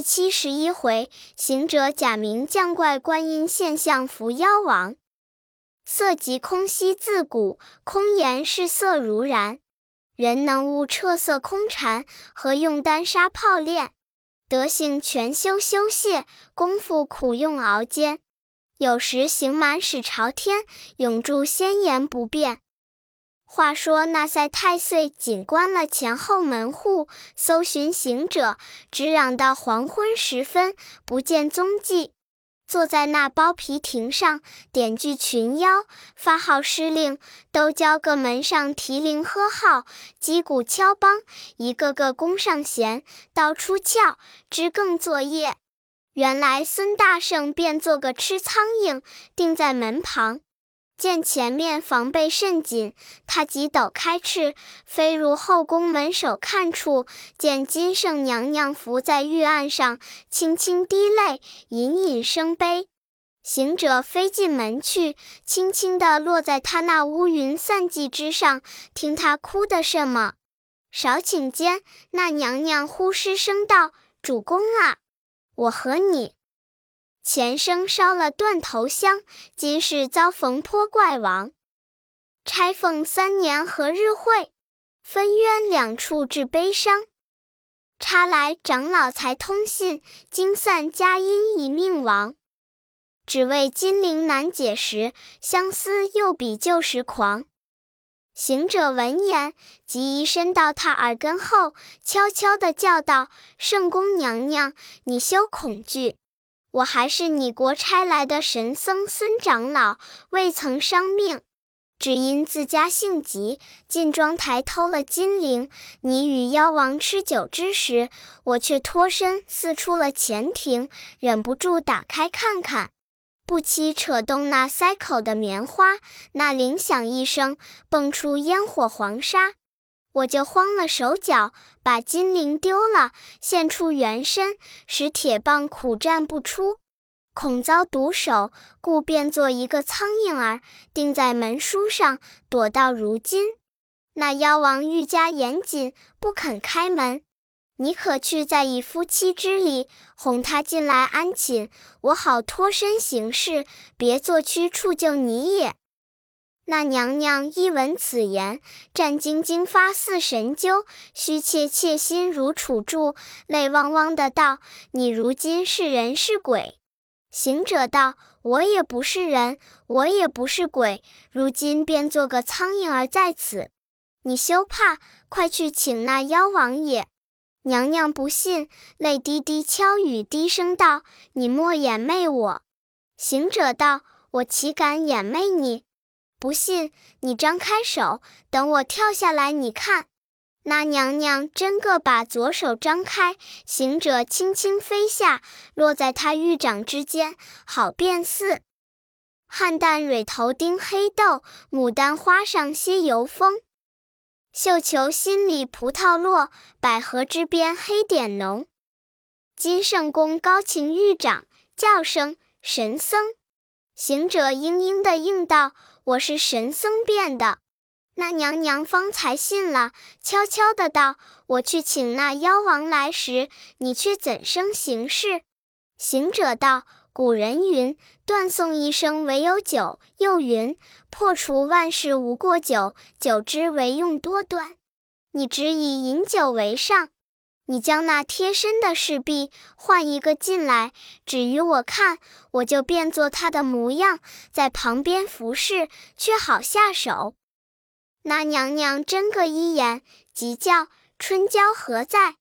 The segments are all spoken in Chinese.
第七十一回，行者假名降怪观音现象伏妖王。色即空兮自古，空言是色如然。人能悟彻色空禅，何用丹砂泡炼？德性全修修谢，功夫苦用熬煎。有时行满使朝天，永驻仙言不变。话说那赛太岁紧关了前后门户，搜寻行者，直嚷到黄昏时分，不见踪迹。坐在那包皮亭上，点聚群妖，发号施令，都教各门上提铃喝号，击鼓敲梆，一个个弓上弦，刀出鞘，支更作业。原来孙大圣便做个吃苍蝇，定在门旁。见前面防备甚紧，他急抖开翅，飞入后宫门首看处，见金圣娘娘伏在玉案上，轻轻滴泪，隐隐生悲。行者飞进门去，轻轻地落在他那乌云散髻之上，听他哭的什么。少顷间，那娘娘忽失声道：“主公啊，我和你。”前生烧了断头香，今世遭逢泼怪王。钗凤三年何日会？分冤两处致悲伤。差来长老才通信，惊散佳音已命亡。只为金陵难解时，相思又比旧时狂。行者闻言，即移身到他耳根后，悄悄地叫道：“圣宫娘娘，你休恐惧。”我还是你国差来的神僧孙长老，未曾伤命，只因自家性急，进庄台偷了金铃。你与妖王吃酒之时，我却脱身四出了前庭，忍不住打开看看，不期扯动那塞口的棉花，那铃响一声，蹦出烟火黄沙。我就慌了手脚，把金铃丢了，现出原身，使铁棒苦战不出，恐遭毒手，故变作一个苍蝇儿，钉在门书上，躲到如今。那妖王愈加严谨，不肯开门。你可去再以夫妻之礼，哄他进来安寝，我好脱身行事，别作屈处救你也。那娘娘一闻此言，战兢兢发似神灸，虚怯怯心如杵柱，泪汪汪的道：“你如今是人是鬼？”行者道：“我也不是人，我也不是鬼，如今便做个苍蝇儿在此。你休怕，快去请那妖王爷。”娘娘不信，泪滴滴敲语，低声道：“你莫掩媚我。”行者道：“我岂敢掩媚你？”不信，你张开手，等我跳下来，你看。那娘娘真个把左手张开，行者轻轻飞下，落在他玉掌之间，好便似汉旦蕊头钉黑豆，牡丹花上歇油风。绣球心里葡萄落，百合之边黑点浓。金圣宫高擎玉掌，叫声神僧。行者嘤嘤的应道。我是神僧变的，那娘娘方才信了，悄悄的道：“我去请那妖王来时，你却怎生行事？”行者道：“古人云，断送一生唯有酒。又云，破除万事无过酒，酒之为用多端。你只以饮酒为上。”你将那贴身的侍婢换一个进来，只与我看，我就变作他的模样，在旁边服侍，却好下手。那娘娘睁个一眼，急叫：“春娇何在？”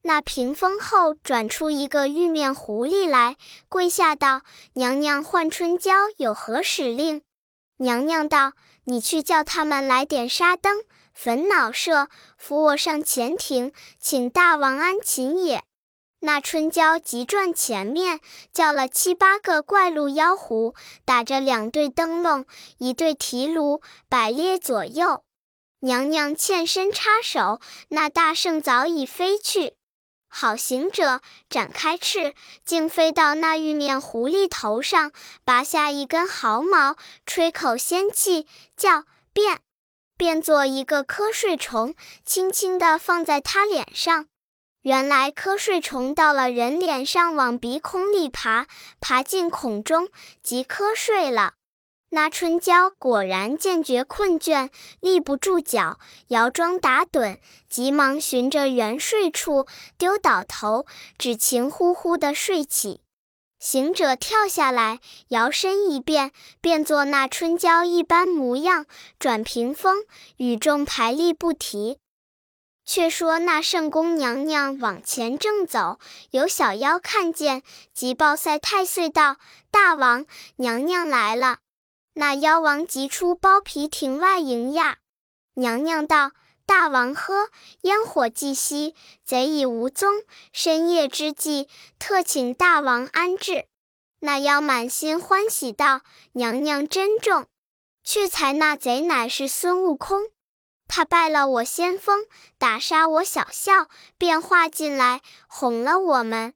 那屏风后转出一个玉面狐狸来，跪下道：“娘娘唤春娇有何使令？”娘娘道：“你去叫他们来点纱灯。”焚脑舍，扶我上前庭，请大王安寝也。那春娇急转前面，叫了七八个怪鹿妖狐，打着两对灯笼，一对提炉，摆列左右。娘娘欠身插手，那大圣早已飞去。好行者展开翅，竟飞到那玉面狐狸头上，拔下一根毫毛，吹口仙气，叫变。变作一个瞌睡虫，轻轻地放在他脸上。原来瞌睡虫到了人脸上，往鼻孔里爬，爬进孔中即瞌睡了。那春娇果然见觉困倦，立不住脚，摇桩打盹，急忙寻着原睡处，丢倒头，只情呼呼的睡起。行者跳下来，摇身一变，变作那春娇一般模样，转屏风，与众排立不提。却说那圣宫娘娘往前正走，有小妖看见，即报赛太岁道：“大王，娘娘来了。”那妖王急出包皮亭外迎呀。娘娘道。大王呵，烟火既熄，贼已无踪。深夜之际，特请大王安置。那妖满心欢喜道：“娘娘珍重。去才那贼乃是孙悟空，他拜了我先锋，打杀我小校，便化进来哄了我们。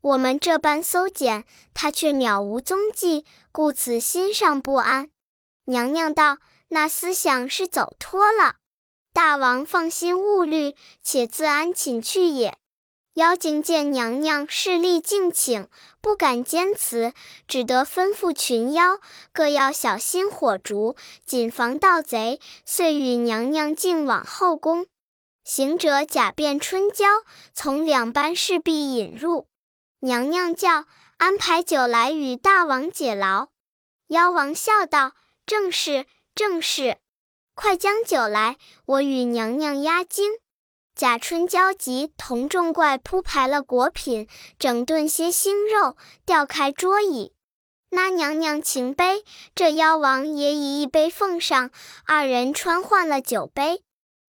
我们这般搜检，他却渺无踪迹，故此心上不安。”娘娘道：“那思想是走脱了。”大王放心勿虑，且自安寝去也。妖精见娘娘势力敬请，不敢坚辞，只得吩咐群妖各要小心火烛，谨防盗贼。遂与娘娘进往后宫。行者假扮春娇，从两班侍婢引入。娘娘叫安排酒来与大王解劳。妖王笑道：“正是，正是。”快将酒来，我与娘娘压惊。贾春焦急，同众怪铺排了果品，整顿些腥肉，调开桌椅。那娘娘请杯，这妖王也以一杯奉上，二人穿换了酒杯。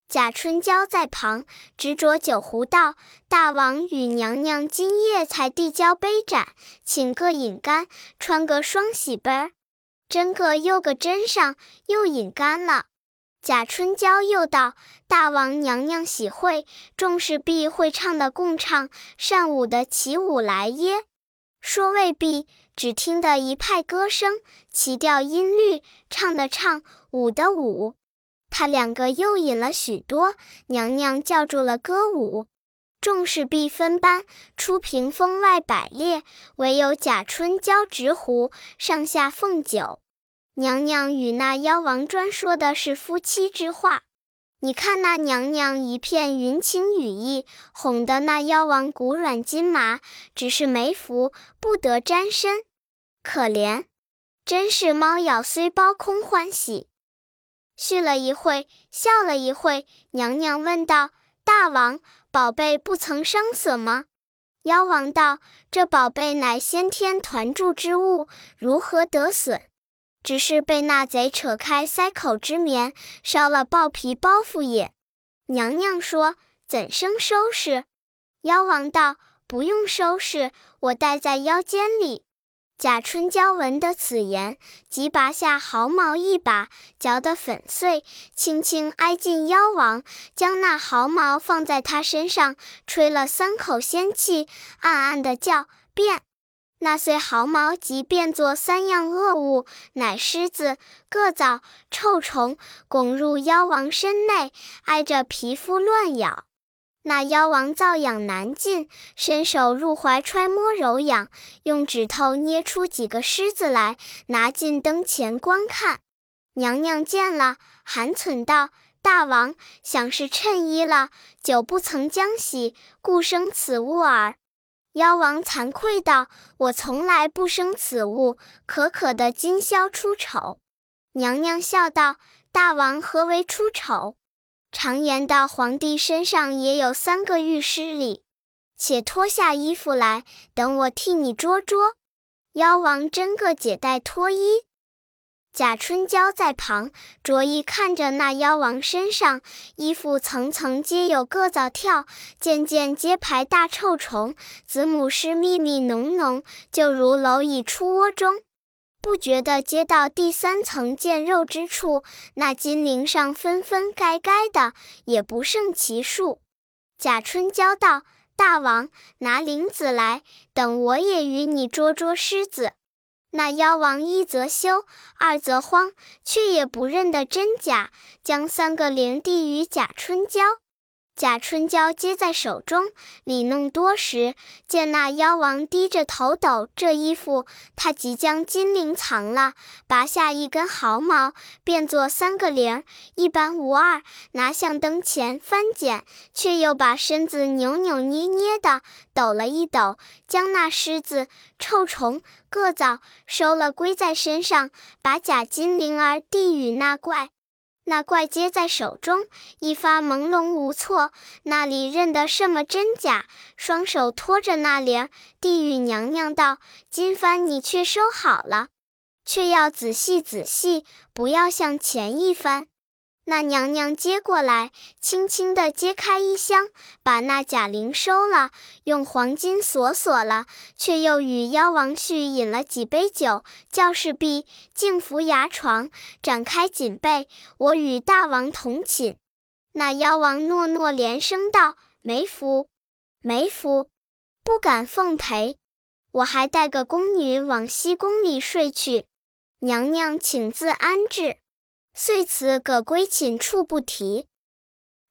贾春娇在旁执着酒壶道：“大王与娘娘今夜才递交杯盏，请各饮干，穿个双喜杯儿，斟个又个斟上，又饮干了。”贾春娇又道：“大王娘娘喜会，众士必会唱的共唱，善舞的起舞来耶。”说未必，只听得一派歌声，齐调音律，唱的唱，舞的舞。他两个又饮了许多，娘娘叫住了歌舞，众士必分班出屏风外摆列，唯有贾春娇执壶上下奉酒。娘娘与那妖王专说的是夫妻之话，你看那娘娘一片云情雨意，哄得那妖王骨软筋麻，只是没福不得沾身，可怜，真是猫咬虽包空欢喜。续了一会，笑了一会，娘娘问道：“大王，宝贝不曾伤损吗？”妖王道：“这宝贝乃先天团铸之物，如何得损？”只是被那贼扯开塞口之棉，烧了豹皮包袱也。娘娘说：“怎生收拾？”妖王道：“不用收拾，我带在腰间里。”贾春娇闻得此言，即拔下毫毛一把，嚼得粉碎，轻轻挨近妖王，将那毫毛放在他身上，吹了三口仙气，暗暗的叫变。那碎毫毛即变作三样恶物，乃虱子、虼蚤、臭虫，拱入妖王身内，挨着皮肤乱咬。那妖王瘙痒难禁，伸手入怀揣摸揉痒，用指头捏出几个虱子来，拿进灯前观看。娘娘见了，含忖道：“大王想是趁衣了，久不曾将洗，故生此物耳。”妖王惭愧道：“我从来不生此物，可可的今宵出丑。”娘娘笑道：“大王何为出丑？常言道，皇帝身上也有三个御师礼，且脱下衣服来，等我替你捉捉。”妖王真个解带脱衣。贾春娇在旁着意看着那妖王身上衣服，层层皆有虼蚤跳，件件皆排大臭虫，子母虱密密浓浓，就如蝼蚁出窝中。不觉得接到第三层见肉之处，那金铃上分分盖盖的，也不胜其数。贾春娇道：“大王拿铃子来，等我也与你捉捉虱子。”那妖王一则羞，二则慌，却也不认得真假，将三个灵帝与贾春娇。贾春娇接在手中，里弄多时，见那妖王低着头抖这衣服，他即将金铃藏了，拔下一根毫毛，变作三个铃，一般无二，拿向灯前翻剪，却又把身子扭扭捏捏的抖了一抖，将那虱子、臭虫、虼蚤收了归在身上，把假金铃儿递与那怪。那怪接在手中，一发朦胧无措，那里认得什么真假？双手托着那帘儿，递与娘娘道：“金幡你却收好了，却要仔细仔细，不要像前一番。”那娘娘接过来，轻轻地揭开衣箱，把那假铃收了，用黄金锁锁了，却又与妖王婿饮了几杯酒。教事毕，竟扶牙床，展开锦被，我与大王同寝。那妖王诺诺连声道：“没福，没福，不敢奉陪。我还带个宫女往西宫里睡去。娘娘请自安置。”遂辞葛归寝处不提。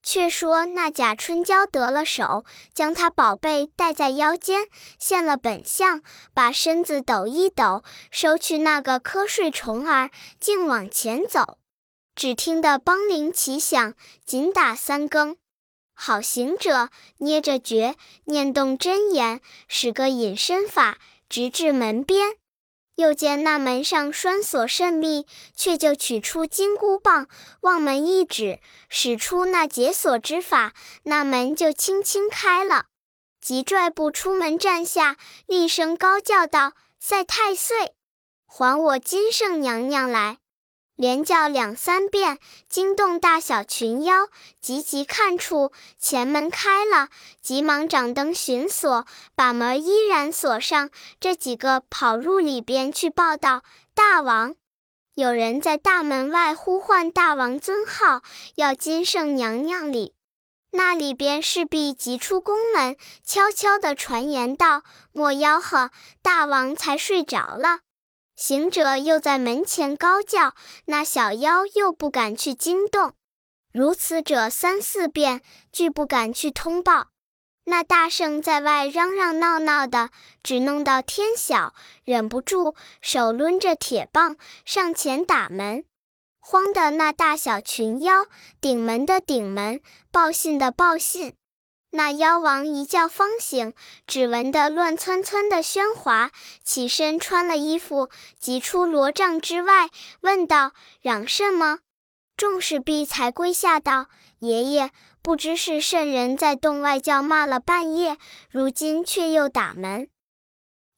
却说那贾春娇得了手，将他宝贝戴在腰间，现了本相，把身子抖一抖，收去那个瞌睡虫儿，竟往前走。只听得梆铃齐响，紧打三更。好行者捏着诀，念动真言，使个隐身法，直至门边。又见那门上栓锁甚密，却就取出金箍棒，往门一指，使出那解锁之法，那门就轻轻开了。即拽步出门站下，厉声高叫道：“赛太岁，还我金圣娘娘来！”连叫两三遍，惊动大小群妖，急急看处前门开了，急忙掌灯寻锁，把门依然锁上。这几个跑入里边去报道：“大王，有人在大门外呼唤大王尊号，要金圣娘娘礼。”那里边势必急出宫门，悄悄地传言道：“莫吆喝，大王才睡着了。”行者又在门前高叫，那小妖又不敢去惊动。如此者三四遍，俱不敢去通报。那大圣在外嚷嚷闹闹的，只弄到天晓，忍不住手抡着铁棒上前打门。慌的那大小群妖，顶门的顶门，报信的报信。那妖王一觉方醒，只闻得乱窜窜的喧哗，起身穿了衣服，急出罗帐之外，问道：“嚷什么？”众士毕才跪下道：“爷爷，不知是圣人在洞外叫骂了半夜，如今却又打门。”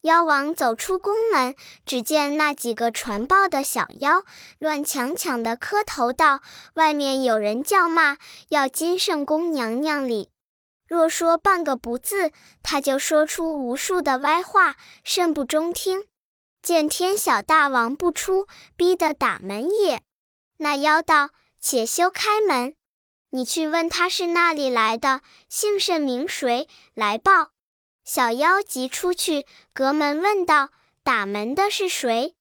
妖王走出宫门，只见那几个传报的小妖乱抢抢的磕头道：“外面有人叫骂，要金圣宫娘娘礼。”若说半个不字，他就说出无数的歪话，甚不中听。见天小大王不出，逼得打门也。那妖道：“且休开门，你去问他是那里来的，姓甚名谁，来报。”小妖急出去，隔门问道：“打门的是谁？”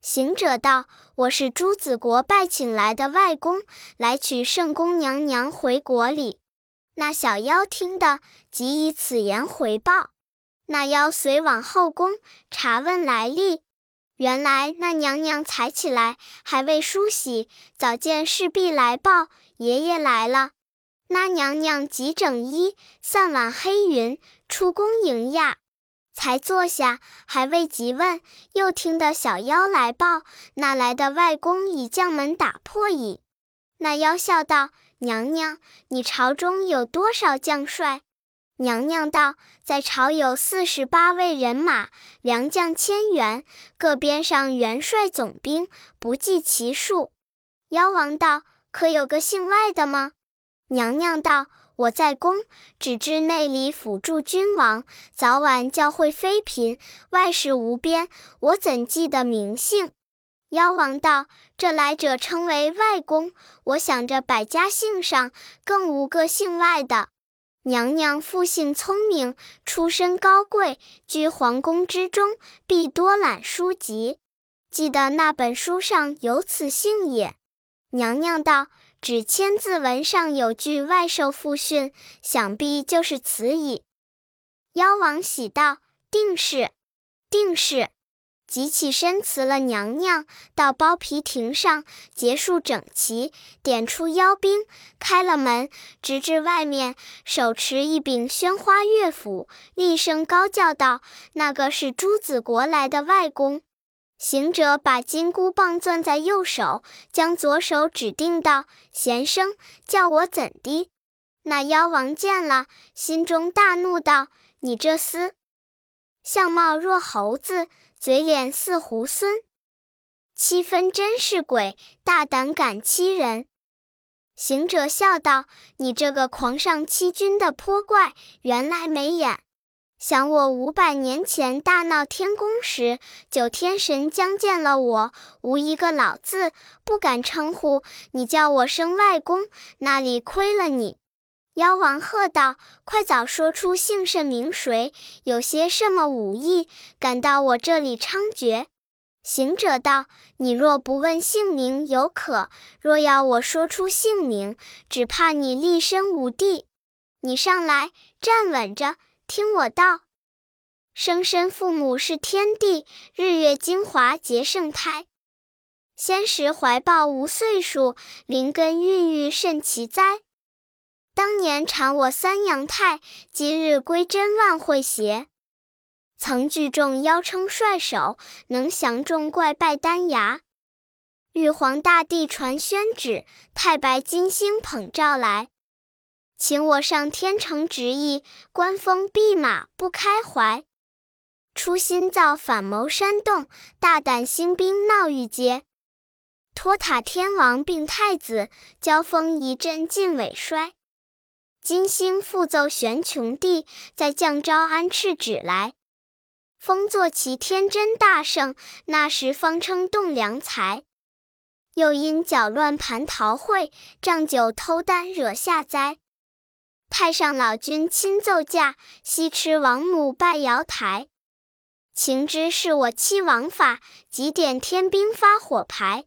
行者道：“我是朱子国拜请来的外公，来取圣宫娘娘回国礼。”那小妖听得，即以此言回报。那妖随往后宫查问来历，原来那娘娘才起来，还未梳洗，早见侍婢来报爷爷来了。那娘娘即整衣，散挽黑云，出宫迎驾。才坐下，还未及问，又听得小妖来报，那来的外公已将门打破矣。那妖笑道。娘娘，你朝中有多少将帅？娘娘道：在朝有四十八位人马，良将千员，各边上元帅总兵，不计其数。妖王道：可有个姓外的吗？娘娘道：我在宫，只知内里辅助君王，早晚教诲妃嫔，外事无边，我怎记得名姓？妖王道：“这来者称为外公，我想着百家姓上更无个姓外的。娘娘父姓聪明，出身高贵，居皇宫之中，必多览书籍。记得那本书上有此姓也。”娘娘道：“只千字文上有句外受父训，想必就是此矣。妖王喜道：“定是，定是。”即起身辞了娘娘，到包皮亭上结束整齐，点出妖兵，开了门，直至外面，手持一柄宣花乐斧，厉声高叫道：“那个是朱子国来的外公。”行者把金箍棒攥在右手，将左手指定道：“贤生，叫我怎的？”那妖王见了，心中大怒，道：“你这厮，相貌若猴子！”嘴脸似猢狲，七分真是鬼，大胆敢欺人。行者笑道：“你这个狂上欺君的泼怪，原来没眼。想我五百年前大闹天宫时，九天神将见了我，无一个老字，不敢称呼。你叫我生外公，那里亏了你？”妖王喝道：“快早说出姓甚名谁，有些什么武艺，敢到我这里猖獗？”行者道：“你若不问姓名，犹可；若要我说出姓名，只怕你立身无地。你上来，站稳着，听我道：生身父母是天地，日月精华结圣胎。先时怀抱无岁数，灵根孕育甚奇哉。”当年缠我三阳太，今日归真万会邪。曾聚众妖称帅首，能降众怪拜丹崖。玉皇大帝传宣旨，太白金星捧诏来，请我上天承旨意，官封弼马不开怀。初心造反谋煽动，大胆兴兵闹玉阶。托塔天王并太子，交锋一阵尽尾衰。金星复奏玄穹帝，再降招安敕旨来，封坐齐天真大圣，那时方称栋梁才。又因搅乱蟠桃会，仗酒偷丹惹下灾。太上老君亲奏驾，西池王母拜瑶台。情知是我欺王法，即点天兵发火牌。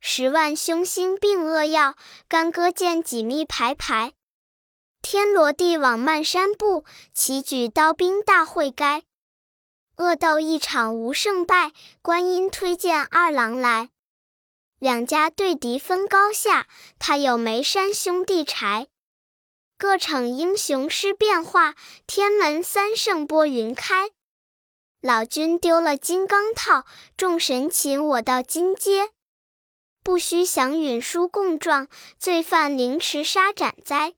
十万凶星并恶药，干戈剑戟密排排。天罗地网漫山步，齐举刀兵大会该。恶斗一场无胜败，观音推荐二郎来。两家对敌分高下，他有眉山兄弟柴。各逞英雄施变化，天门三圣拨云开。老君丢了金刚套，众神擒我到金阶。不须降允书供状，罪犯凌迟杀斩哉。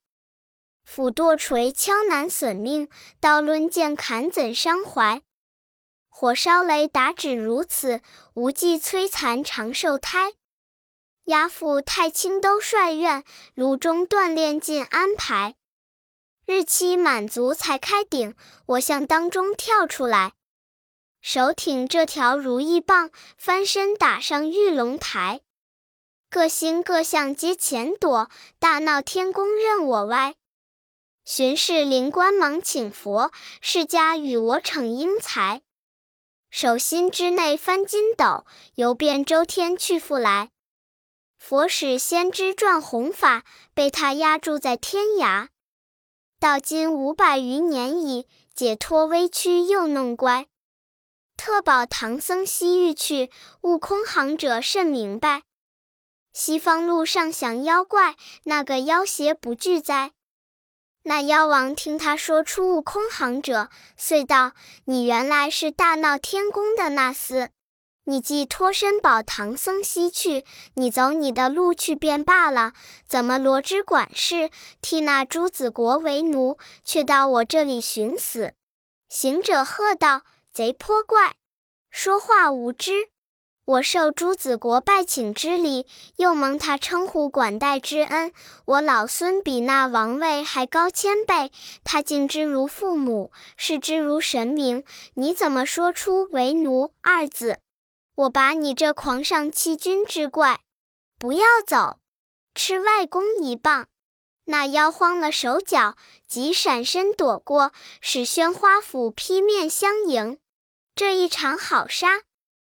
斧剁锤敲难损命，刀抡剑砍怎伤怀？火烧雷打只如此，无忌摧残长寿胎。押赴太清都率院，炉中锻炼尽安排。日期满足才开顶，我向当中跳出来，手挺这条如意棒，翻身打上玉龙台。各星各相皆前躲，大闹天宫任我歪。巡视灵官忙请佛，释迦与我逞英才。手心之内翻筋斗，游遍周天去复来。佛使先知转弘法，被他压住在天涯。到今五百余年矣，解脱微躯又弄乖。特保唐僧西域去，悟空行者甚明白。西方路上降妖怪，那个妖邪不惧哉？那妖王听他说出悟空行者，遂道：“你原来是大闹天宫的那厮。你既脱身保唐僧西去，你走你的路去便罢了，怎么罗织管事，替那朱子国为奴，却到我这里寻死？”行者喝道：“贼泼怪，说话无知！”我受朱子国拜请之礼，又蒙他称呼管待之恩，我老孙比那王位还高千倍，他敬之如父母，视之如神明。你怎么说出为奴二字？我把你这狂上欺君之怪，不要走，吃外公一棒！那妖慌了手脚，急闪身躲过，使宣花斧劈面相迎。这一场好杀，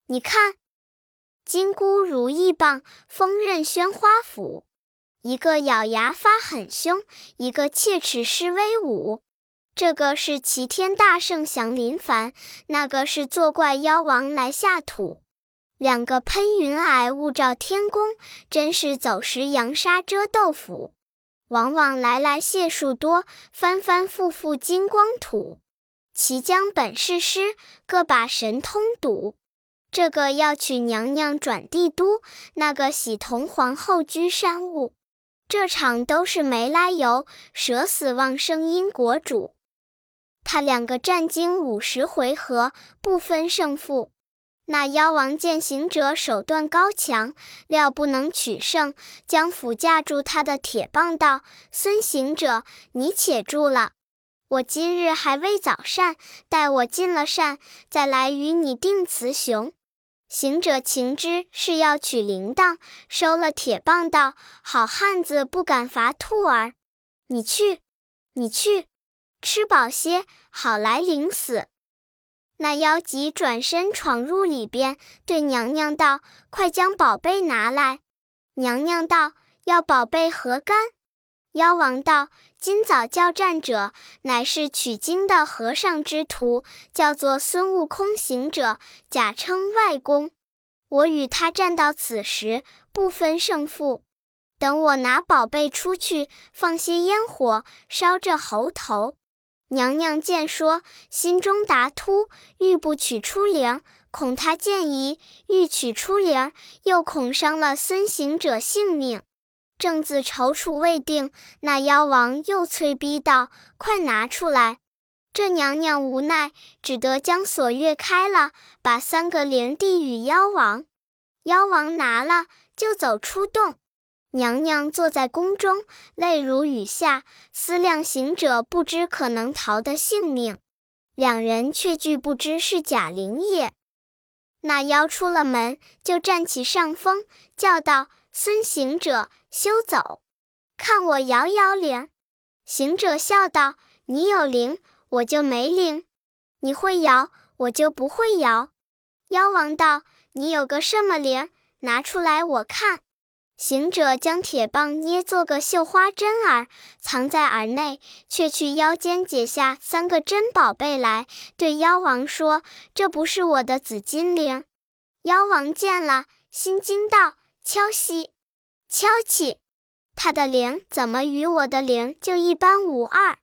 你看。金箍如意棒，锋刃宣花斧。一个咬牙发狠凶，一个切齿施威武。这个是齐天大圣降临凡，那个是作怪妖王来下土。两个喷云霭雾罩天宫，真是走时扬沙遮豆腐。往往来来解数多，翻翻覆覆金光土。齐将本是师，各把神通赌。这个要娶娘娘转帝都，那个喜同皇后居山屋。这场都是没来由，舍死忘生因国主。他两个战经五十回合，不分胜负。那妖王见行者手段高强，料不能取胜，将斧架住他的铁棒，道：“孙行者，你且住了，我今日还未早膳，待我进了膳，再来与你定雌雄。”行者情知是要取铃铛，收了铁棒，道：“好汉子不敢伐兔儿，你去，你去，吃饱些，好来领死。”那妖急转身闯入里边，对娘娘道：“快将宝贝拿来。”娘娘道：“要宝贝何干？”妖王道：“今早叫战者，乃是取经的和尚之徒，叫做孙悟空行者，假称外公。我与他战到此时，不分胜负。等我拿宝贝出去，放些烟火，烧这猴头。”娘娘见说，心中答突，欲不取出灵，恐他见疑；欲取出灵，又恐伤了孙行者性命。正自踌躇未定，那妖王又催逼道：“快拿出来！”这娘娘无奈，只得将锁跃开了，把三个灵递与妖王。妖王拿了，就走出洞。娘娘坐在宫中，泪如雨下，思量行者不知可能逃得性命，两人却俱不知是假灵也。那妖出了门，就占起上风，叫道：“孙行者，休走，看我摇摇铃。”行者笑道：“你有铃，我就没铃；你会摇，我就不会摇。”妖王道：“你有个什么铃？拿出来我看。”行者将铁棒捏做个绣花针儿，藏在耳内，却去腰间解下三个珍宝贝来，对妖王说：“这不是我的紫金铃。”妖王见了，心惊道：“敲西，敲起！他的铃怎么与我的灵就一般无二？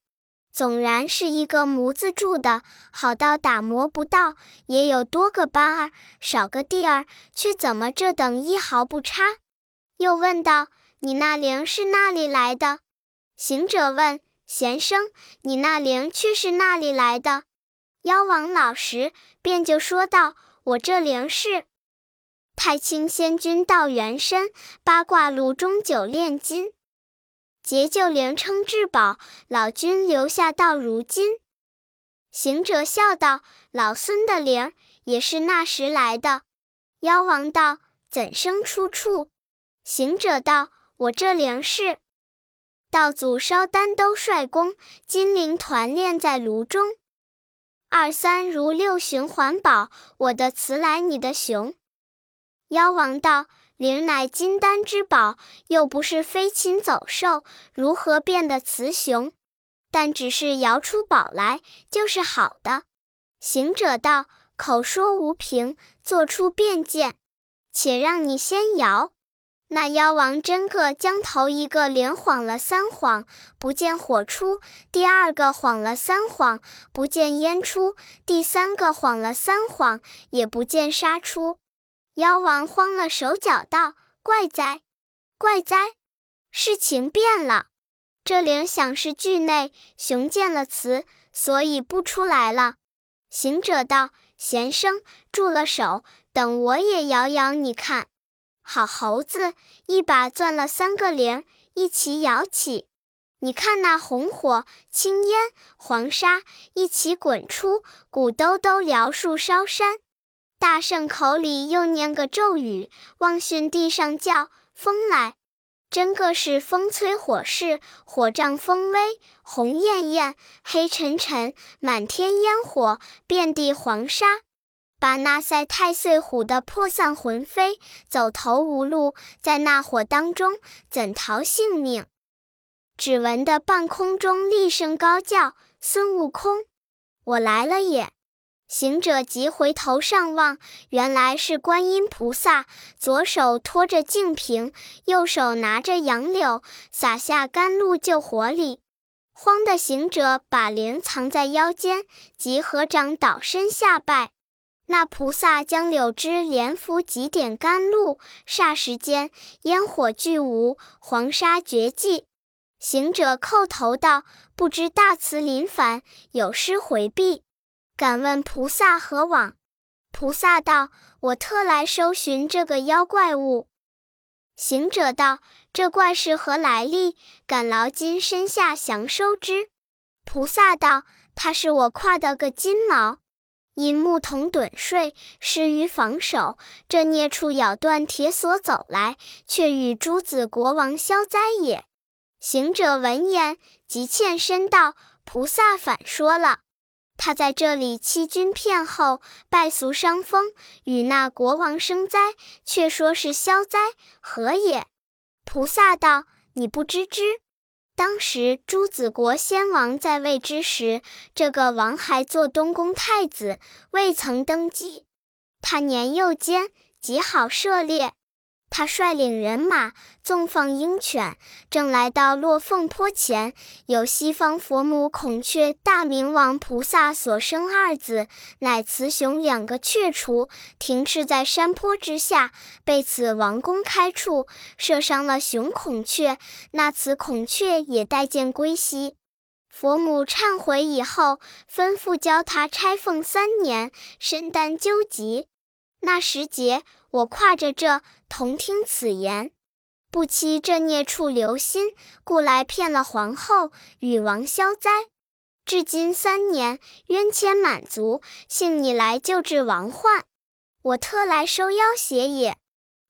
总然是一个模子铸的，好到打磨不到，也有多个斑儿，少个地儿，却怎么这等一毫不差？”又问道：“你那铃是那里来的？”行者问：“贤生，你那铃却是那里来的？”妖王老实，便就说道：“我这铃是太清仙君道元身八卦炉中九炼金，结就灵称至宝，老君留下到如今。”行者笑道：“老孙的灵也是那时来的。”妖王道：“怎生出处？”行者道：“我这灵是道祖烧丹都率功，金灵团炼在炉中。二三如六旬环保，我的词来你的雄。”妖王道：“灵乃金丹之宝，又不是飞禽走兽，如何变得雌雄？但只是摇出宝来，就是好的。”行者道：“口说无凭，做出便见，且让你先摇。”那妖王真个将头一个连晃了三晃，不见火出；第二个晃了三晃，不见烟出；第三个晃了三晃，也不见沙出。妖王慌了手脚，道：“怪哉，怪哉！事情变了。这铃响是惧内雄见了雌，所以不出来了。”行者道：“贤生，住了手，等我也摇摇，你看。”好猴子，一把攥了三个铃，一起摇起。你看那红火、青烟、黄沙一起滚出，鼓兜兜燎树烧山。大圣口里又念个咒语，望巽地上叫风来。真个是风吹火势，火仗风威，红艳艳，黑沉沉，满天烟火，遍地黄沙。把那赛太岁唬得魄散魂飞，走投无路，在那火当中怎逃性命？只闻得半空中厉声高叫：“孙悟空，我来了也！”行者急回头上望，原来是观音菩萨，左手托着净瓶，右手拿着杨柳，撒下甘露救活里。慌的行者把莲藏在腰间，即合掌倒身下拜。那菩萨将柳枝连拂几点甘露，霎时间烟火俱无，黄沙绝迹。行者叩头道：“不知大慈临凡，有失回避。”敢问菩萨何往？菩萨道：“我特来收寻这个妖怪物。”行者道：“这怪是何来历？敢劳金身下降收之。”菩萨道：“他是我挎的个金毛，因牧童盹睡，失于防守，这孽畜咬断铁锁走来，却与诸子国王消灾也。”行者闻言，即欠身道：“菩萨反说了。”他在这里欺君骗后，败俗伤风，与那国王生灾，却说是消灾，何也？菩萨道：“你不知之。当时朱子国先王在位之时，这个王还做东宫太子，未曾登基。他年幼间，极好涉猎。”他率领人马纵放鹰犬，正来到落凤坡前，有西方佛母孔雀大明王菩萨所生二子，乃雌雄两个雀雏，停翅在山坡之下，被此王公开处射伤了雄孔雀，那雌孔雀也带剑归西。佛母忏悔以后，吩咐教他拆凤三年，身担究极。那时节。我挎着这，同听此言，不期这孽畜留心，故来骗了皇后，与王消灾。至今三年，冤愆满足，幸你来救治王患，我特来收妖邪也。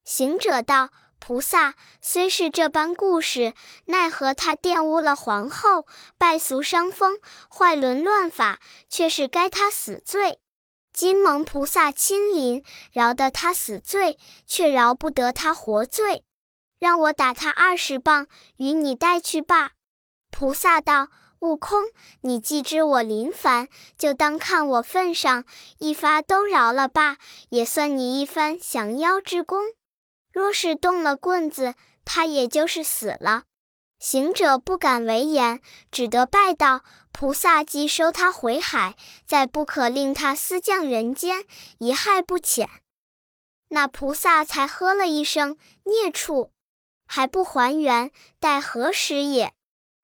行者道：“菩萨虽是这般故事，奈何他玷污了皇后，败俗伤风，坏伦乱法，却是该他死罪。”金蒙菩萨亲临，饶得他死罪，却饶不得他活罪。让我打他二十棒，与你带去罢。菩萨道：“悟空，你既知我临凡，就当看我份上，一发都饶了罢，也算你一番降妖之功。若是动了棍子，他也就是死了。”行者不敢为言，只得拜道：“菩萨即收他回海，再不可令他私降人间，一害不浅。”那菩萨才喝了一声：“孽畜，还不还原，待何时也？”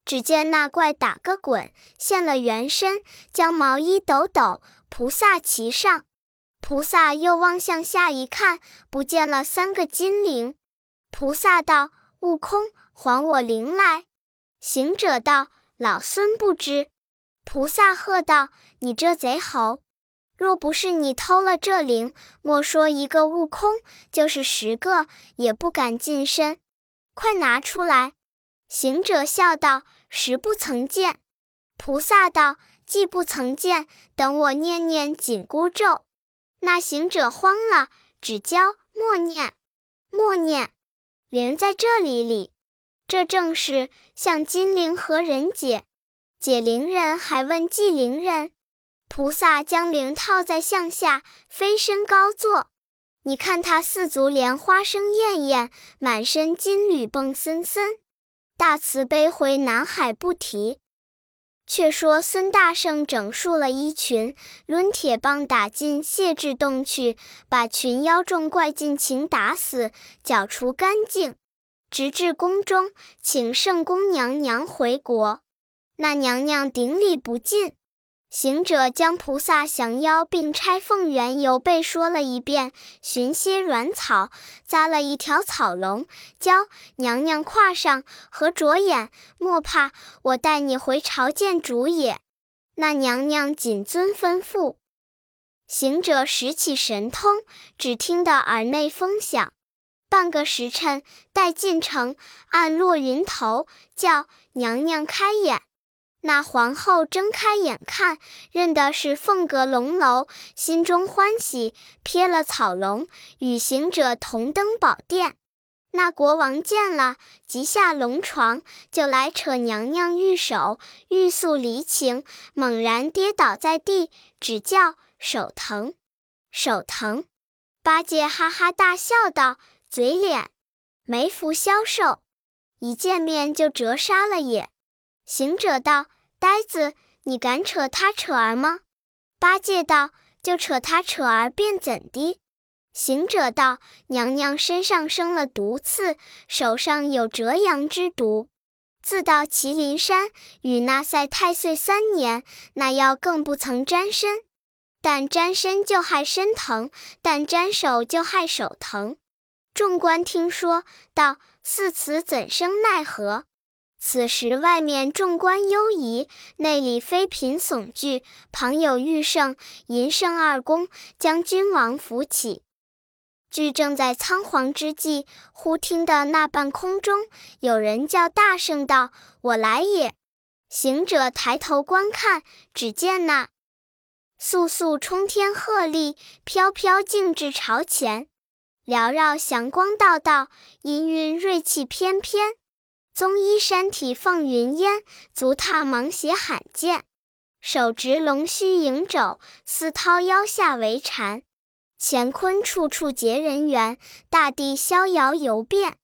只见那怪打个滚，现了原身，将毛衣抖抖，菩萨骑上。菩萨又望向下一看，不见了三个金铃。菩萨道：“悟空。”还我灵来！行者道：“老孙不知。”菩萨喝道：“你这贼猴！若不是你偷了这灵，莫说一个悟空，就是十个也不敢近身。快拿出来！”行者笑道：“实不曾见。”菩萨道：“既不曾见，等我念念紧箍咒。”那行者慌了，只教默念，默念，灵在这里里。这正是向金灵何人解？解铃人还问系铃人。菩萨将铃套在项下，飞身高坐。你看他四足莲花生艳艳，满身金缕蹦森森。大慈悲回南海不提。却说孙大圣整束了衣裙，抡铁棒打进谢至洞去，把群妖众怪尽情打死，剿除干净。直至宫中，请圣宫娘娘回国。那娘娘顶礼不尽。行者将菩萨降妖并拆凤缘由被说了一遍，寻些软草，扎了一条草笼，教娘娘跨上，合着眼，莫怕，我带你回朝见主也。那娘娘谨遵吩咐。行者拾起神通，只听得耳内风响。半个时辰，待进城，按落云头，叫娘娘开眼。那皇后睁开眼看，认的是凤阁龙楼，心中欢喜，瞥了草龙，与行者同登宝殿。那国王见了，即下龙床，就来扯娘娘玉手，欲诉离情，猛然跌倒在地，只叫手疼，手疼。八戒哈哈大笑道：“嘴脸，没福消受，一见面就折杀了也。”行者道。呆子，你敢扯他扯儿吗？八戒道：“就扯他扯儿，便怎的？”行者道：“娘娘身上生了毒刺，手上有折阳之毒。自到麒麟山与那赛太岁三年，那药更不曾沾身。但沾身就害身疼，但沾手就害手疼。”众官听说，道：“似此怎生奈何？”此时外面众官忧疑，内里妃嫔悚惧，旁有玉圣、银圣二公将君王扶起。俱正在仓皇之际，忽听得那半空中有人叫大声道：“我来也！”行者抬头观看，只见那簌簌冲天鹤唳，飘飘径至朝前，缭绕祥光道道，氤氲瑞气翩翩。棕衣山体放云烟，足踏芒鞋罕见。手执龙须迎肘，似掏腰下为缠。乾坤处处结人缘，大地逍遥游遍。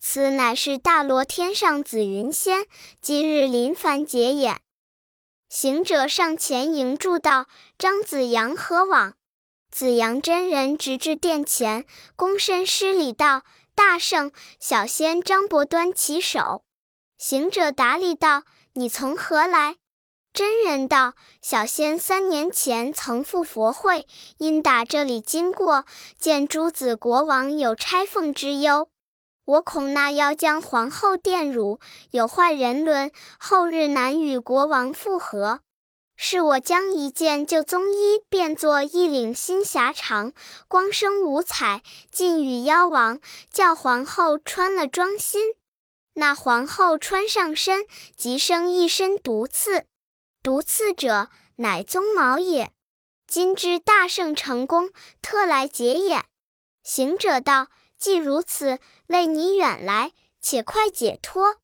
此乃是大罗天上紫云仙，今日临凡结眼。行者上前迎住道：“张子阳何往？”子阳真人直至殿前，躬身施礼道。大圣，小仙张伯端起手。行者答礼道：“你从何来？”真人道：“小仙三年前曾赴佛会，因打这里经过，见诸子国王有拆凤之忧，我恐那妖将皇后玷辱，有坏人伦，后日难与国王复合。是我将一件旧宗衣变作一领新霞裳，光生五彩，尽与妖王，叫皇后穿了装新。那皇后穿上身，即生一身毒刺。毒刺者，乃鬃毛也。今之大圣成功，特来解眼。行者道：“既如此，累你远来，且快解脱。”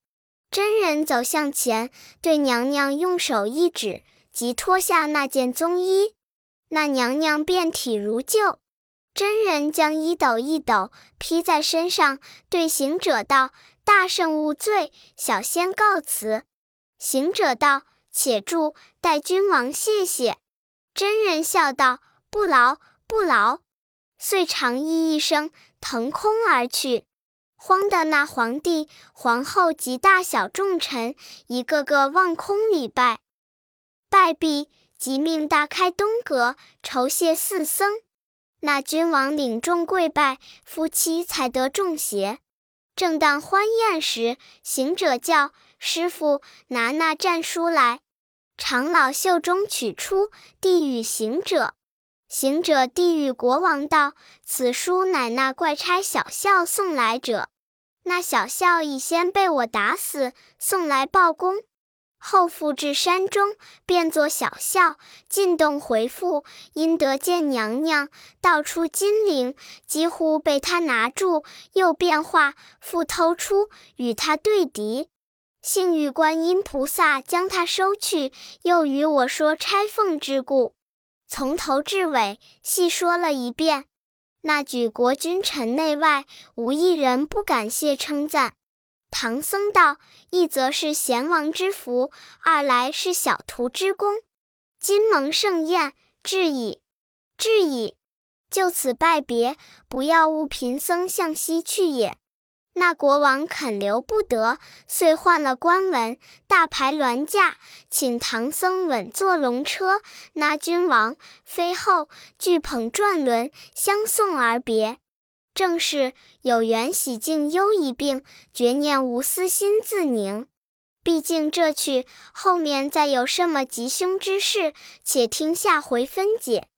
真人走向前，对娘娘用手一指。即脱下那件棕衣，那娘娘遍体如旧。真人将衣抖一抖，披在身上，对行者道：“大圣勿罪，小仙告辞。”行者道：“且住，待君王谢谢。”真人笑道：“不劳，不劳。”遂长揖一声，腾空而去。慌的那皇帝、皇后及大小重臣，一个个望空礼拜。拜毕，即命大开东阁，酬谢四僧。那君王领众跪拜，夫妻才得众邪。正当欢宴时，行者叫师傅拿那战书来。长老袖中取出，递与行者。行者递与国王道：“此书乃那怪差小校送来者。那小校已先被我打死，送来报功。”后复至山中，变作小校，进洞回复，因得见娘娘，道出金铃，几乎被他拿住，又变化，复偷出，与他对敌。幸遇观音菩萨将他收去，又与我说拆凤之故，从头至尾细说了一遍。那举国君臣内外，无一人不感谢称赞。唐僧道：“一则是贤王之福，二来是小徒之功。今蒙盛宴，至矣，至矣。就此拜别，不要误贫僧向西去也。”那国王肯留不得，遂换了官文，大排銮驾，请唐僧稳坐龙车，那君王、妃后俱捧转轮相送而别。正是有缘喜静忧一病，绝念无私心自宁。毕竟这曲后面再有什么吉凶之事，且听下回分解。